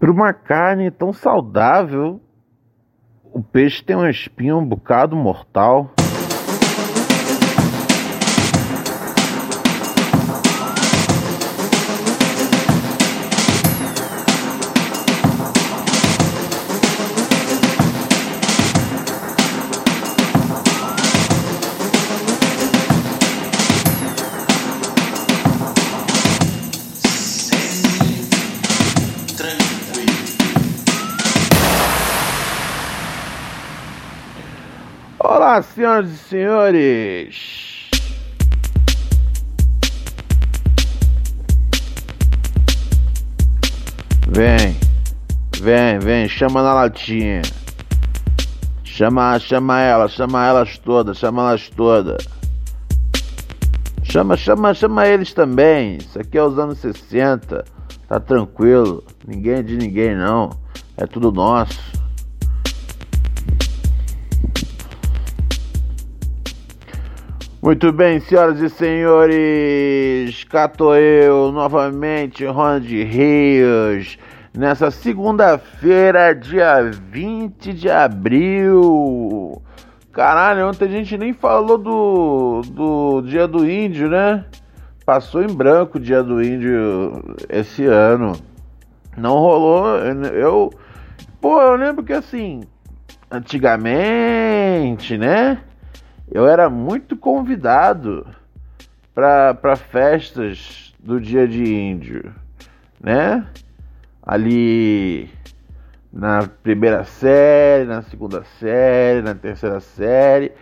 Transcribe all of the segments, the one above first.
Para uma carne tão saudável, o peixe tem uma espinha um bocado mortal. Senhoras e senhores! Vem, vem, vem, chama na latinha. Chama, chama ela, chama elas todas, chama elas todas. Chama, chama, chama eles também. Isso aqui é os anos 60. Tá tranquilo. Ninguém é de ninguém não. É tudo nosso. Muito bem, senhoras e senhores, cato eu novamente, Ronald Rios, nessa segunda-feira, dia 20 de abril. Caralho, ontem a gente nem falou do, do Dia do Índio, né? Passou em branco o Dia do Índio esse ano. Não rolou, eu. Pô, eu lembro que assim, antigamente, né? Eu era muito convidado para festas do dia de índio, né? Ali na primeira série, na segunda série, na terceira série,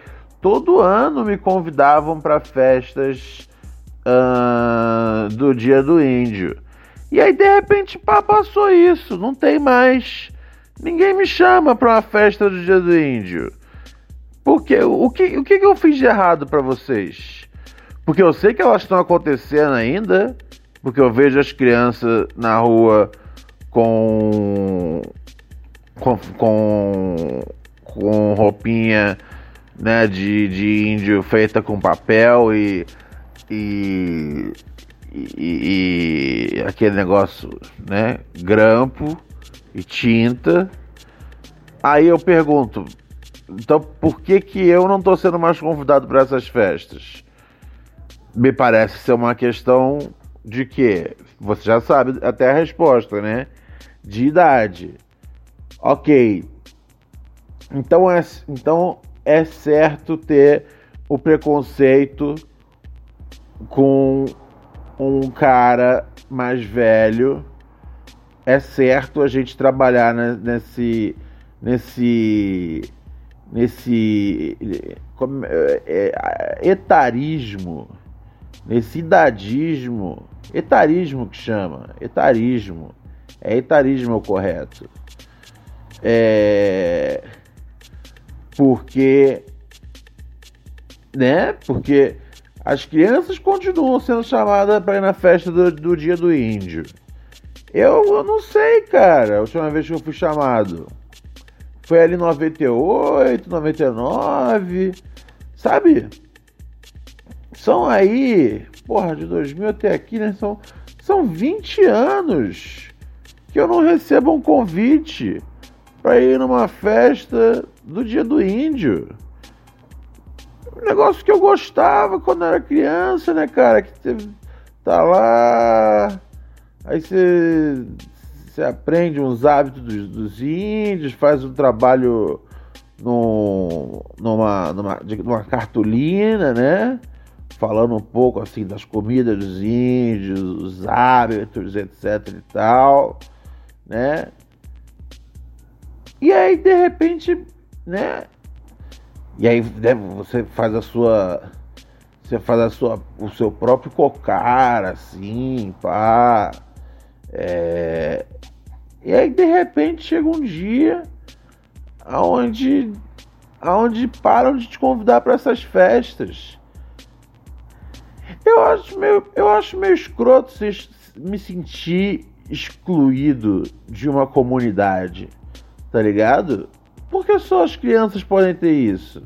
todo ano me convidavam para festas uh, do dia do índio. E aí de repente pá, passou isso, não tem mais. Ninguém me chama para uma festa do dia do índio. Porque o que, o que eu fiz de errado para vocês? Porque eu sei que elas estão acontecendo ainda, porque eu vejo as crianças na rua com com, com, com roupinha né, de, de índio feita com papel e, e, e, e aquele negócio, né, grampo e tinta. Aí eu pergunto, então, por que, que eu não estou sendo mais convidado para essas festas? Me parece ser uma questão de que você já sabe até a resposta, né? De idade. Ok. Então é, então é certo ter o preconceito com um cara mais velho. É certo a gente trabalhar nesse nesse nesse como, é, é, etarismo, nesse idadismo, etarismo que chama, etarismo, é etarismo o correto. É, porque, né? Porque as crianças continuam sendo chamadas para ir na festa do, do dia do índio. Eu, eu não sei, cara, a última vez que eu fui chamado. Foi ali 98, 99, sabe? São aí, porra, de 2000 até aqui, né? São, são 20 anos que eu não recebo um convite para ir numa festa do Dia do Índio. Um negócio que eu gostava quando era criança, né, cara? Que você tá lá, aí você você aprende uns hábitos dos, dos índios, faz um trabalho numa, numa, numa cartolina, né? Falando um pouco assim das comidas dos índios, os hábitos, etc e tal, né? E aí, de repente, né? E aí né, você faz a sua. Você faz a sua, o seu próprio cocar, assim, pá. É, e aí, de repente, chega um dia aonde, aonde param de te convidar para essas festas. Eu acho meio, eu acho meio escroto me sentir excluído de uma comunidade, tá ligado? Porque só as crianças podem ter isso.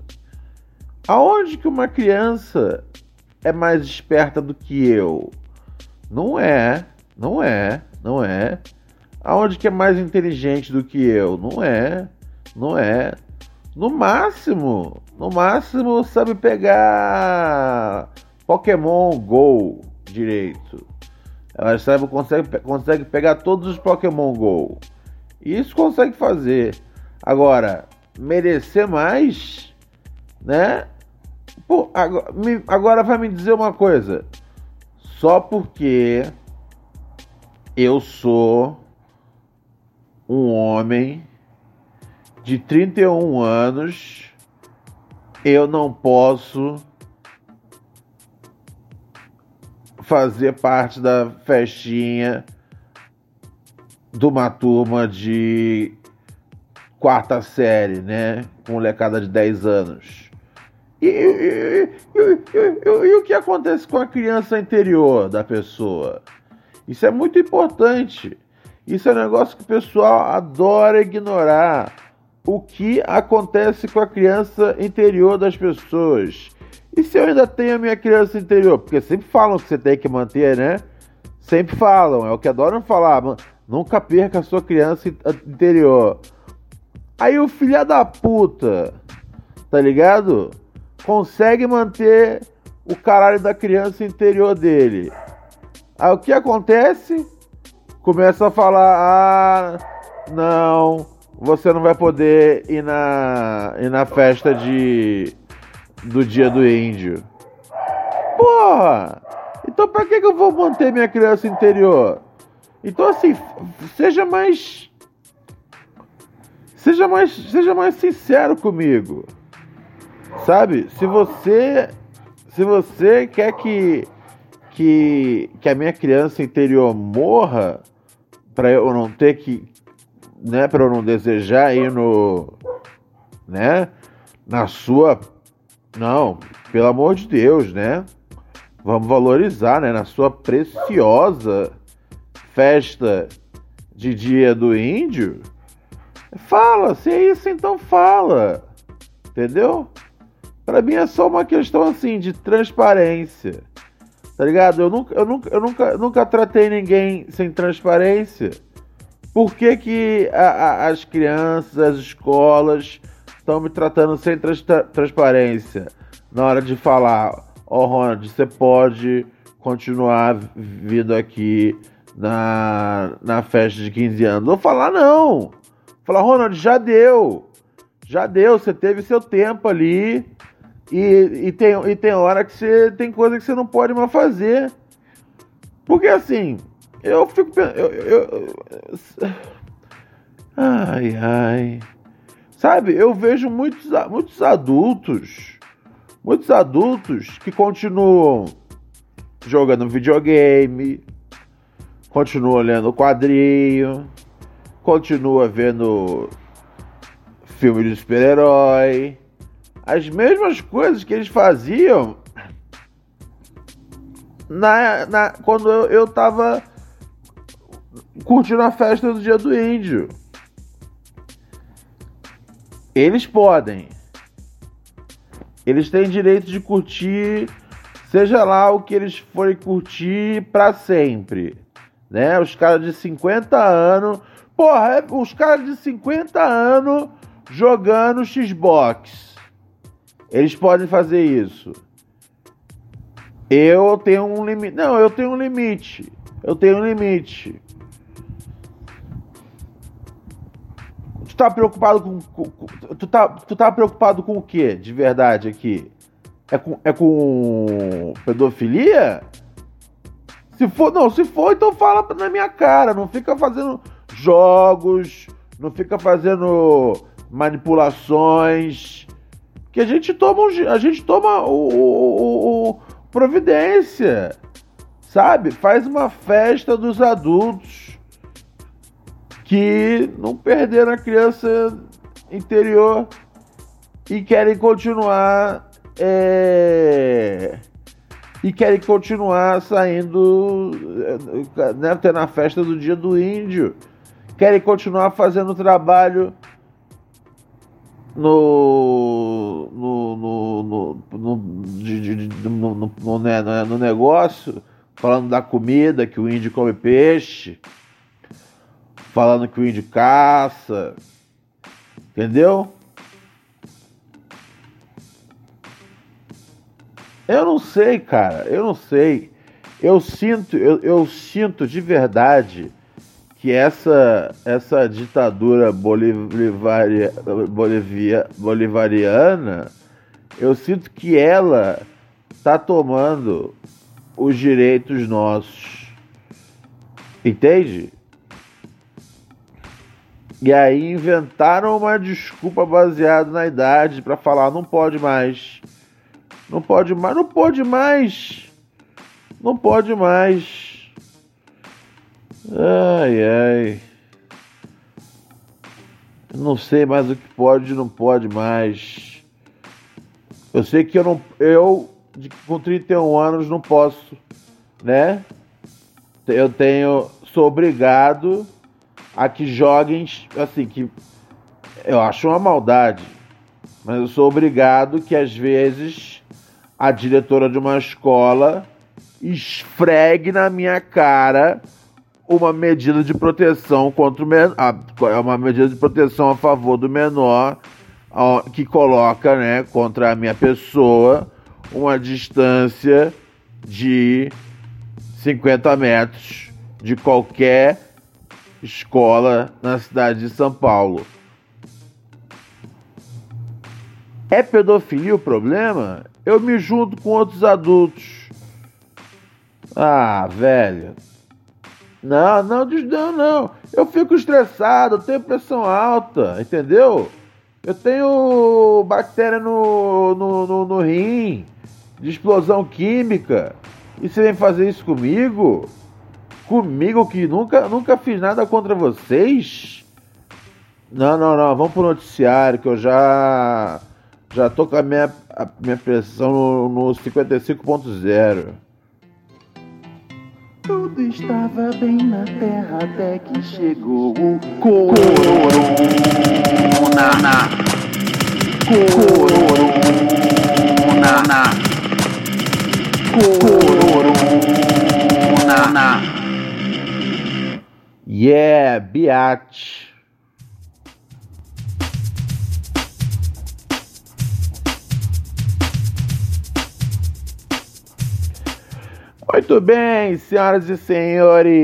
Aonde que uma criança é mais esperta do que eu? Não é, não é, não é. Aonde que é mais inteligente do que eu? Não é. Não é. No máximo, no máximo sabe pegar Pokémon Go direito. Ela sabe, consegue, consegue pegar todos os Pokémon Go. Isso consegue fazer. Agora, merecer mais, né? Pô, agora, agora vai me dizer uma coisa. Só porque eu sou um homem de 31 anos, eu não posso fazer parte da festinha de uma turma de quarta série, né? Com molecada de 10 anos. E, e, e, e, o que acontece com a criança interior da pessoa? Isso é muito importante. Isso é um negócio que o pessoal adora ignorar o que acontece com a criança interior das pessoas. E se eu ainda tenho a minha criança interior? Porque sempre falam que você tem que manter, né? Sempre falam, é o que adoram falar. Nunca perca a sua criança interior. Aí o filho da puta, tá ligado? Consegue manter o caralho da criança interior dele. Aí o que acontece? Começa a falar: ah, não, você não vai poder ir na, ir na festa de do dia do índio. Porra! Então pra que, que eu vou manter minha criança interior? Então assim, seja mais. Seja mais, seja mais sincero comigo. Sabe? Se você se você quer que que, que a minha criança interior morra para eu não ter que né, para eu não desejar ir no, né, na sua, não, pelo amor de Deus, né? Vamos valorizar, né, na sua preciosa festa de Dia do Índio. Fala, se é isso, então fala. Entendeu? Para mim é só uma questão assim de transparência. Tá ligado? Eu nunca, eu nunca, eu nunca, nunca tratei ninguém sem transparência. Por que, que a, a, as crianças, as escolas estão me tratando sem trans, transparência na hora de falar? Ó, oh, Ronald, você pode continuar vindo aqui na, na festa de 15 anos. Vou falar, não. Falar, Ronald, já deu. Já deu, você teve seu tempo ali. E, e, tem, e tem hora que você tem coisa que você não pode mais fazer. Porque assim, eu fico pensando. Eu, eu, ai, ai. Sabe, eu vejo muitos, muitos adultos, muitos adultos que continuam jogando videogame, continuam lendo quadrinho, continuam vendo filme de super-herói. As mesmas coisas que eles faziam na, na, quando eu, eu tava curtindo a festa do dia do índio. Eles podem. Eles têm direito de curtir, seja lá o que eles forem curtir para sempre. Né? Os caras de 50 anos. Porra, é, os caras de 50 anos jogando Xbox. Eles podem fazer isso. Eu tenho um limite. Não, eu tenho um limite. Eu tenho um limite. tá preocupado com, com, tu tá tu tá preocupado com o que de verdade aqui? É com é com pedofilia? Se for, não, se for, então fala na minha cara, não fica fazendo jogos, não fica fazendo manipulações, que a gente toma a gente toma o, o, o providência, sabe? Faz uma festa dos adultos que não perderam a criança interior e querem continuar é, e querem continuar saindo né, tendo a festa do dia do índio querem continuar fazendo trabalho no no no no, no, de, de, no, no, no, né, no negócio falando da comida que o índio come peixe falando que o índio caça, entendeu? Eu não sei, cara, eu não sei. Eu sinto, eu, eu sinto de verdade que essa essa ditadura bolivaria, bolivia, bolivariana, eu sinto que ela tá tomando os direitos nossos. Entende? E aí inventaram uma desculpa baseada na idade para falar não pode mais. Não pode mais, não pode mais. Não pode mais. Ai ai. Não sei mais o que pode e não pode mais. Eu sei que eu não eu com 31 anos não posso, né? Eu tenho sou obrigado a que joguem, assim, que eu acho uma maldade, mas eu sou obrigado que às vezes a diretora de uma escola esfregue na minha cara uma medida de proteção contra o menor, é uma medida de proteção a favor do menor que coloca, né, contra a minha pessoa uma distância de 50 metros de qualquer escola na cidade de São Paulo. É pedofilia o problema? Eu me junto com outros adultos. Ah, velho. Não, não, não, não. Eu fico estressado, eu tenho pressão alta, entendeu? Eu tenho bactéria no, no, no, no rim, de explosão química. E você vem fazer isso comigo? Comigo que nunca, nunca fiz nada contra vocês? Não, não, não. Vamos pro noticiário que eu já já tô com a minha, a minha pressão no, no 55.0. Tudo estava bem na terra até que chegou o corona. Corona. Corona. Yeah, biatch. Muito bem, senhoras e senhores,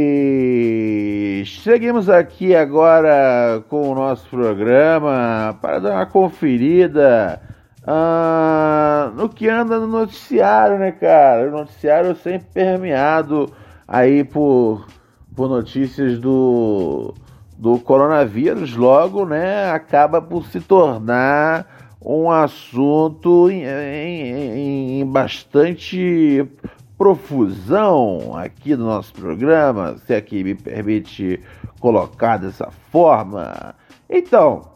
seguimos aqui agora com o nosso programa para dar uma conferida uh, no que anda no noticiário, né, cara? O noticiário sempre permeado aí por por notícias do, do coronavírus, logo, né, acaba por se tornar um assunto em, em, em bastante profusão aqui no nosso programa, se aqui me permite colocar dessa forma. Então,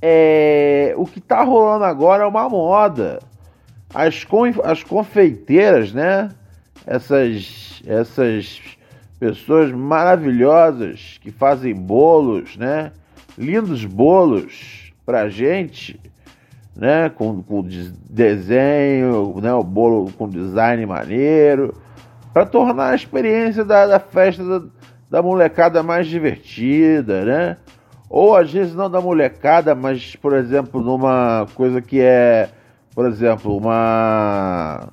é, o que está rolando agora é uma moda. As, conf, as confeiteiras, né? Essas, essas pessoas maravilhosas que fazem bolos, né? Lindos bolos pra gente, né? Com, com desenho, né? O bolo com design maneiro, para tornar a experiência da, da festa da, da molecada mais divertida, né? Ou às vezes não da molecada, mas por exemplo, numa coisa que é, por exemplo, uma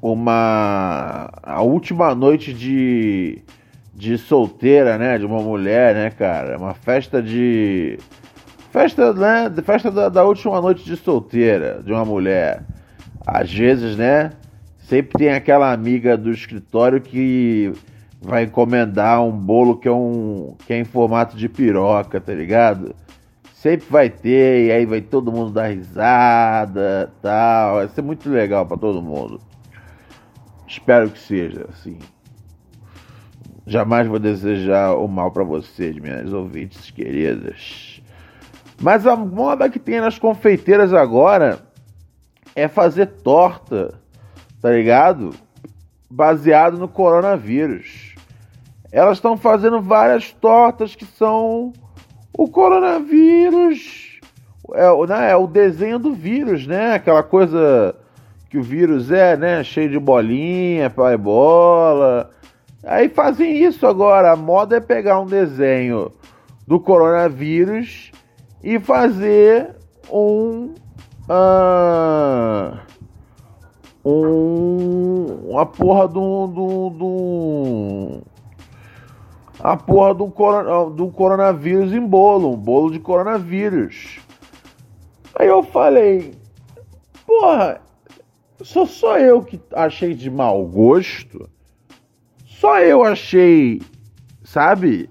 uma a última noite de de solteira, né, de uma mulher, né, cara, uma festa de Festa, né? Festa da, da última noite de solteira de uma mulher. Às vezes, né? Sempre tem aquela amiga do escritório que vai encomendar um bolo que é um que é em formato de piroca, tá ligado? Sempre vai ter e aí vai todo mundo dar risada, tal. Vai ser muito legal para todo mundo. Espero que seja assim. Jamais vou desejar o mal para vocês, minhas ouvintes queridas. Mas a moda que tem nas confeiteiras agora é fazer torta, tá ligado? Baseado no coronavírus. Elas estão fazendo várias tortas que são o coronavírus. É, né, é o desenho do vírus, né? Aquela coisa que o vírus é, né? Cheio de bolinha, pai bola Aí fazem isso agora. A moda é pegar um desenho do coronavírus e fazer um. Uh, um. Uma porra do. do, do a porra do, do coronavírus em bolo, um bolo de coronavírus. Aí eu falei, porra, sou só eu que achei de mau gosto? Só eu achei, sabe?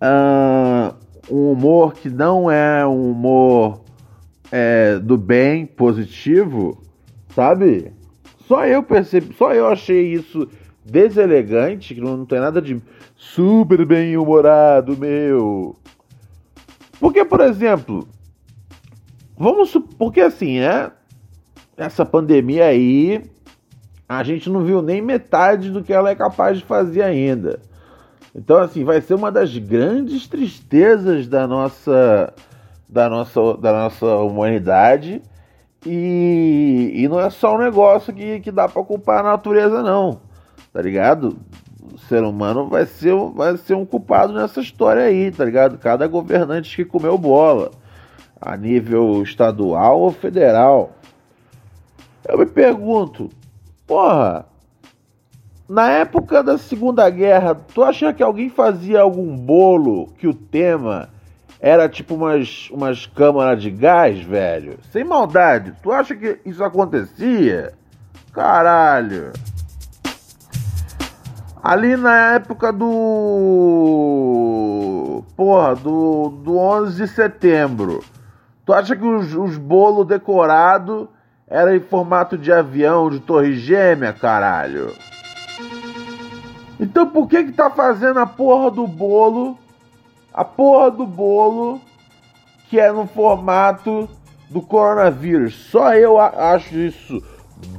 uh, um humor que não é um humor é, do bem, positivo, sabe? Só eu percebi, só eu achei isso deselegante, que não, não tem nada de super bem humorado, meu. Porque, por exemplo, vamos porque assim, é essa pandemia aí, a gente não viu nem metade do que ela é capaz de fazer ainda. Então, assim, vai ser uma das grandes tristezas da nossa, da nossa, da nossa humanidade. E, e não é só um negócio que, que dá para culpar a natureza, não. Tá ligado? O ser humano vai ser, vai ser um culpado nessa história aí, tá ligado? Cada governante que comeu bola, a nível estadual ou federal. Eu me pergunto, porra, na época da Segunda Guerra, tu acha que alguém fazia algum bolo que o tema era tipo umas, umas câmaras de gás, velho? Sem maldade, tu acha que isso acontecia? Caralho. Ali na época do. Porra, do, do 11 de setembro. Tu acha que os, os bolos decorados era em formato de avião, de torre gêmea, caralho. Então por que que tá fazendo a porra do bolo? A porra do bolo que é no formato do coronavírus. Só eu acho isso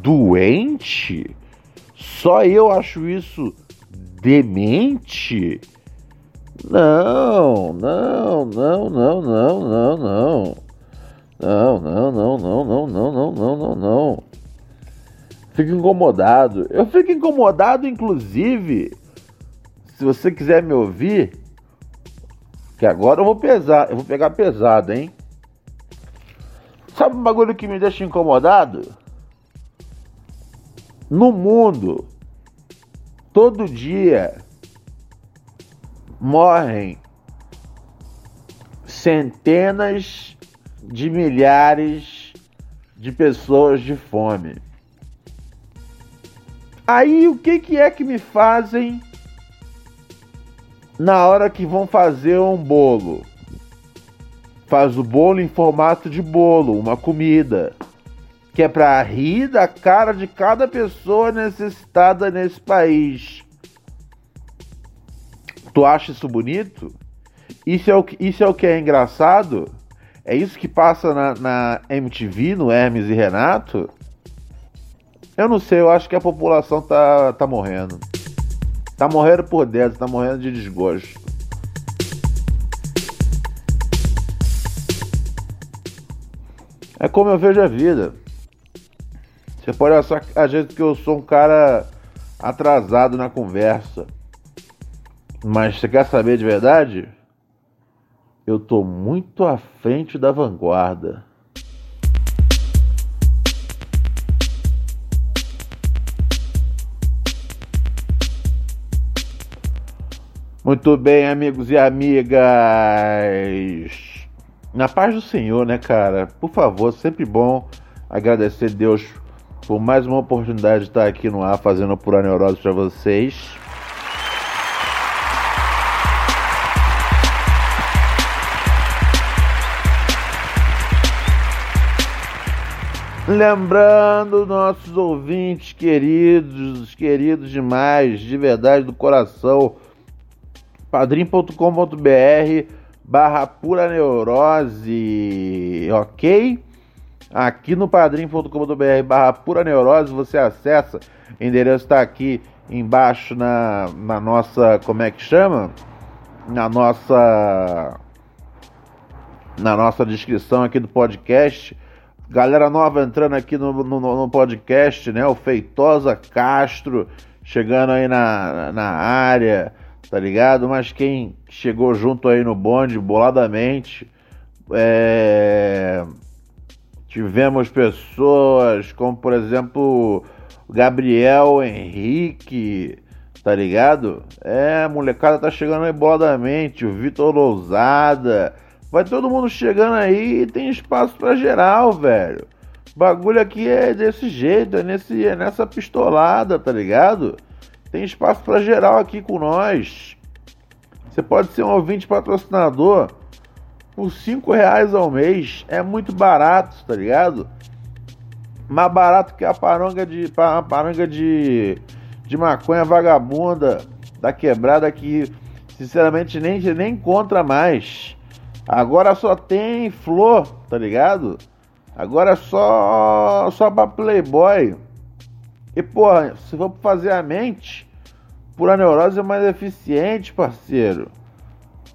doente? Só eu acho isso demente? Não, não, não, não, não, não, não. Não, não, não, não, não, não, não, não, não. Fico incomodado. Eu fico incomodado, inclusive, se você quiser me ouvir, que agora eu vou pesar, eu vou pegar pesado, hein? Sabe um bagulho que me deixa incomodado? No mundo, todo dia morrem centenas de milhares de pessoas de fome. Aí o que, que é que me fazem na hora que vão fazer um bolo? Faz o bolo em formato de bolo, uma comida, que é para rir da cara de cada pessoa necessitada nesse país. Tu acha isso bonito? Isso é o que, isso é, o que é engraçado? É isso que passa na, na MTV, no Hermes e Renato? Eu não sei, eu acho que a população tá, tá morrendo. Tá morrendo por dentro, tá morrendo de desgosto. É como eu vejo a vida. Você pode achar a gente que eu sou um cara atrasado na conversa. Mas você quer saber de verdade? Eu tô muito à frente da vanguarda. Muito bem, amigos e amigas. Na paz do Senhor, né, cara? Por favor, sempre bom agradecer a Deus por mais uma oportunidade de estar aqui no ar fazendo pura neurose para vocês. Lembrando nossos ouvintes queridos, queridos demais, de verdade, do coração, padrim.com.br barra pura neurose, ok? Aqui no padrim.com.br barra pura neurose você acessa, o endereço está aqui embaixo na, na nossa, como é que chama? Na nossa na nossa descrição aqui do podcast Galera nova entrando aqui no, no, no, podcast, né? O Feitosa Castro chegando aí na, na área, tá ligado? Mas quem chegou junto aí no bonde, boladamente, é... tivemos pessoas como, por exemplo, Gabriel Henrique, tá ligado? É, a molecada tá chegando aí boladamente, o Vitor Lousada Vai todo mundo chegando aí e tem espaço para geral, velho. O bagulho aqui é desse jeito, é, nesse, é nessa pistolada, tá ligado? Tem espaço para geral aqui com nós. Você pode ser um ouvinte patrocinador por 5 reais ao mês. É muito barato, tá ligado? Mais barato que a paranga de, a paranga de, de maconha vagabunda da quebrada que sinceramente nem, nem encontra mais. Agora só tem flor, tá ligado? Agora é só só pra playboy. E porra, se for fazer a mente, pura neurose é mais eficiente, parceiro.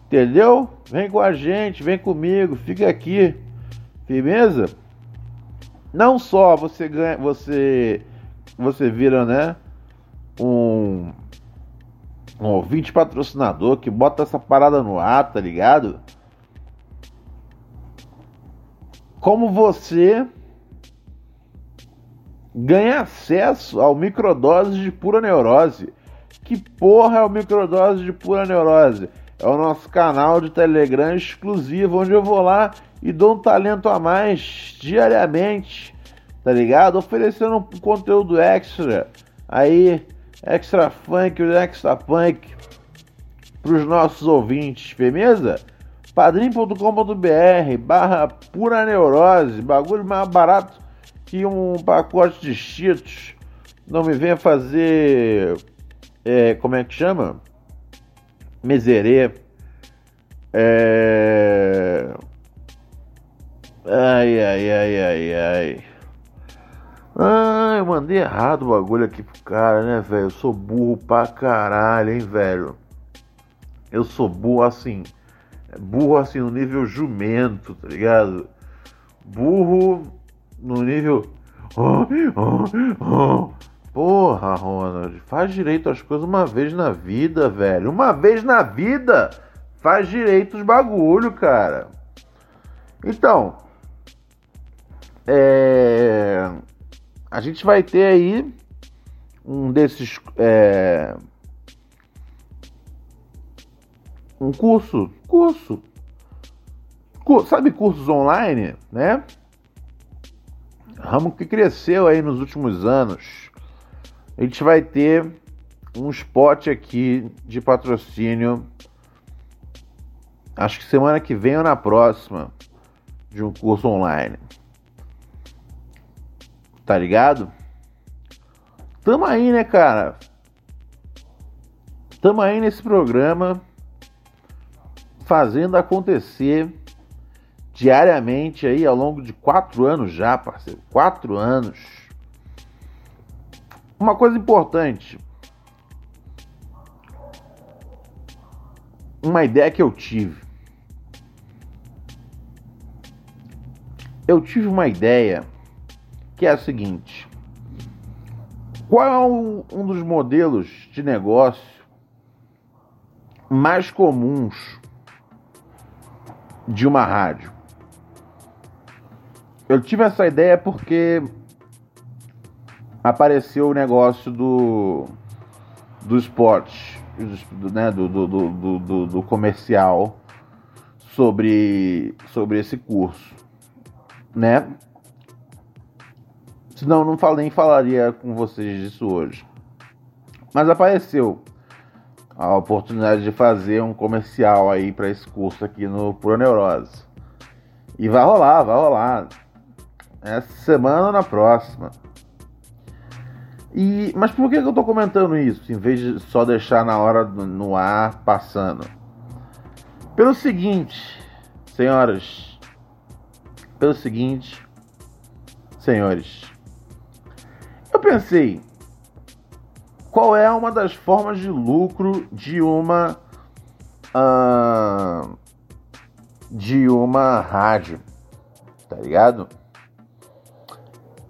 Entendeu? Vem com a gente, vem comigo, fica aqui. Firmeza? Não só você ganha, você você vira, né, um um ouvinte patrocinador que bota essa parada no ar, tá ligado? como você ganha acesso ao microdose de pura neurose. Que porra é o microdose de pura neurose? É o nosso canal de Telegram exclusivo, onde eu vou lá e dou um talento a mais diariamente, tá ligado? Oferecendo um conteúdo extra aí, extra funk, extra punk para os nossos ouvintes, beleza? padrim.com.br barra pura neurose, bagulho mais barato que um pacote de cheetos. Não me venha fazer, é, como é que chama? Miserê. É... Ai, ai, ai, ai, ai. Ah, eu mandei errado o bagulho aqui pro cara, né, velho? Eu sou burro pra caralho, hein, velho? Eu sou burro assim burro assim no nível jumento, tá ligado? Burro no nível. Oh, oh, oh. Porra, Ronald, faz direito as coisas uma vez na vida, velho. Uma vez na vida, faz direito os bagulho, cara. Então, é... a gente vai ter aí um desses é... um curso curso. Sabe cursos online, né? Ramo que cresceu aí nos últimos anos. A gente vai ter um spot aqui de patrocínio. Acho que semana que vem ou na próxima de um curso online. Tá ligado? Tamo aí, né, cara? Tamo aí nesse programa fazendo acontecer diariamente aí ao longo de quatro anos já, parceiro. Quatro anos. Uma coisa importante. Uma ideia que eu tive. eu tive uma ideia que é a seguinte: qual é um dos modelos de negócio mais comuns de uma rádio? Eu tive essa ideia porque apareceu o negócio do do esporte, né, do, do, do, do, do comercial sobre, sobre esse curso, né? Senão não nem falaria com vocês disso hoje. Mas apareceu a oportunidade de fazer um comercial aí para esse curso aqui no Proneurose. E vai rolar, vai rolar. Essa semana ou na próxima. E, mas por que, eu estou comentando isso, em vez de só deixar na hora no ar passando? Pelo seguinte, senhoras, pelo seguinte, senhores, eu pensei, qual é uma das formas de lucro de uma uh, de uma rádio, tá ligado?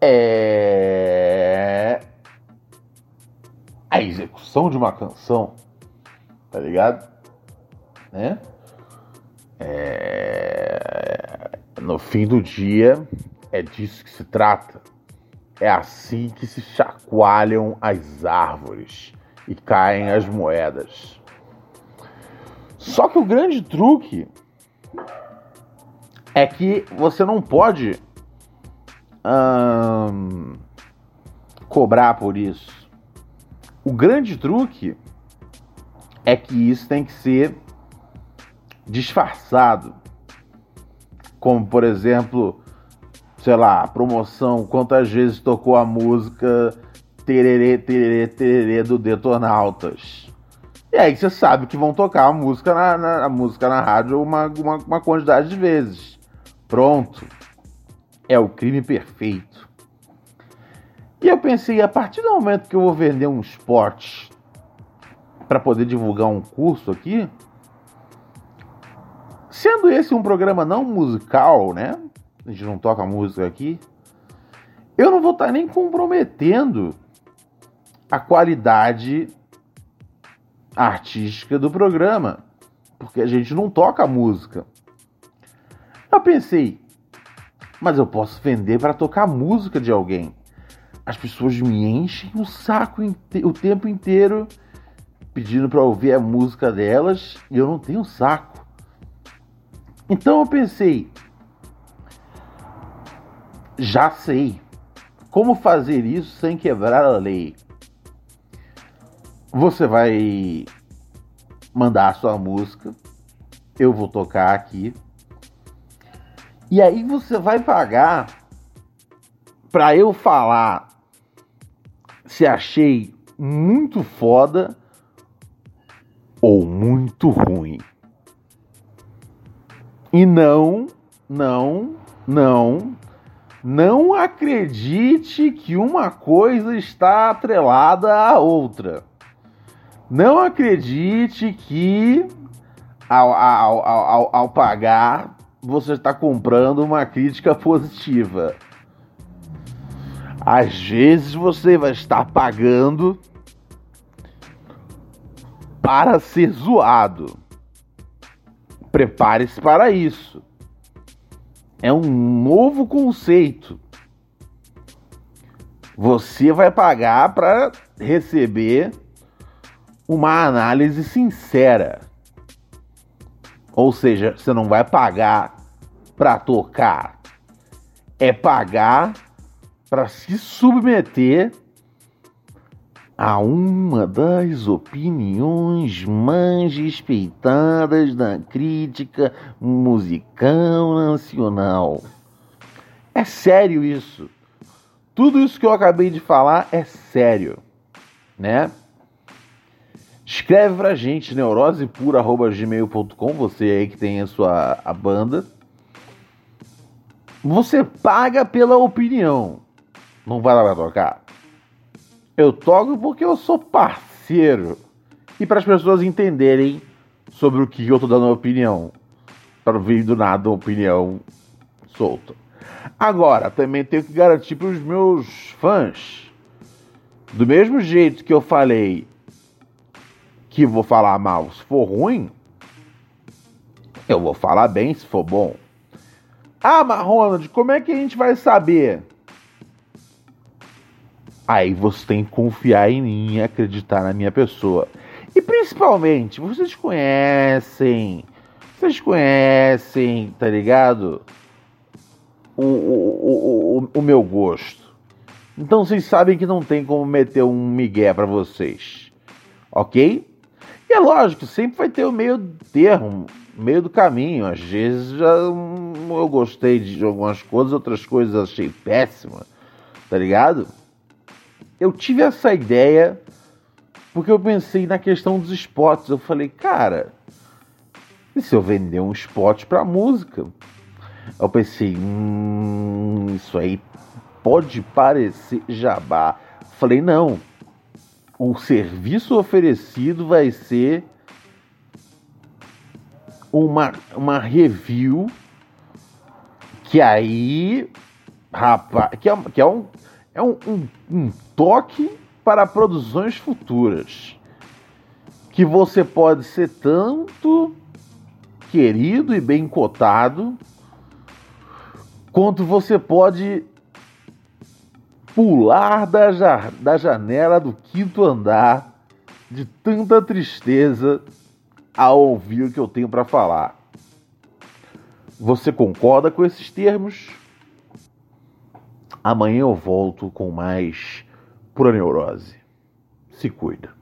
É a execução de uma canção, tá ligado? Né? É... No fim do dia, é disso que se trata. É assim que se chacoalham as árvores e caem as moedas. Só que o grande truque é que você não pode hum, cobrar por isso. O grande truque é que isso tem que ser disfarçado. Como, por exemplo, sei lá, promoção, quantas vezes tocou a música Tererê, Tererê, Tererê do Detonautas. E aí você sabe que vão tocar a música na, na a música na rádio uma, uma, uma quantidade de vezes. Pronto. É o crime perfeito. E eu pensei, a partir do momento que eu vou vender um spot para poder divulgar um curso aqui, sendo esse um programa não musical, né? A gente não toca música aqui. Eu não vou estar tá nem comprometendo a qualidade artística do programa, porque a gente não toca música. Eu pensei, mas eu posso vender para tocar música de alguém as pessoas me enchem o saco o tempo inteiro pedindo para ouvir a música delas e eu não tenho saco. Então eu pensei, já sei como fazer isso sem quebrar a lei. Você vai mandar a sua música, eu vou tocar aqui. E aí você vai pagar para eu falar se achei muito foda ou muito ruim. E não, não, não, não acredite que uma coisa está atrelada à outra. Não acredite que ao, ao, ao, ao pagar você está comprando uma crítica positiva. Às vezes você vai estar pagando para ser zoado. Prepare-se para isso. É um novo conceito. Você vai pagar para receber uma análise sincera. Ou seja, você não vai pagar para tocar, é pagar para se submeter a uma das opiniões mais respeitadas da crítica musical nacional. É sério isso. Tudo isso que eu acabei de falar é sério, né? Escreve pra gente, neurosepura.gmail.com, você aí que tem a sua a banda. Você paga pela opinião não vai lá pra tocar? Eu toco porque eu sou parceiro. E para as pessoas entenderem sobre o que eu tô dando opinião. Para vir do nada uma opinião solta. Agora, também tenho que garantir para os meus fãs. Do mesmo jeito que eu falei que vou falar mal se for ruim, eu vou falar bem se for bom. Ah, mas Ronald, como é que a gente vai saber? Aí você tem que confiar em mim acreditar na minha pessoa. E principalmente, vocês conhecem. Vocês conhecem, tá ligado? O, o, o, o, meu gosto. Então vocês sabem que não tem como meter um migué para vocês. Ok? E é lógico, sempre vai ter o meio termo, meio do caminho. Às vezes já eu gostei de algumas coisas, outras coisas achei péssima, tá ligado? Eu tive essa ideia porque eu pensei na questão dos spots. Eu falei, cara, e se eu vender um spot para música? Eu pensei, hum, isso aí pode parecer jabá. Falei, não. O serviço oferecido vai ser uma, uma review que aí, rapaz, que é, que é, um, é um, um, um toque para produções futuras. Que você pode ser tanto querido e bem cotado, quanto você pode pular da, ja da janela do quinto andar de tanta tristeza ao ouvir o que eu tenho para falar. Você concorda com esses termos? Amanhã eu volto com mais pura neurose. Se cuida.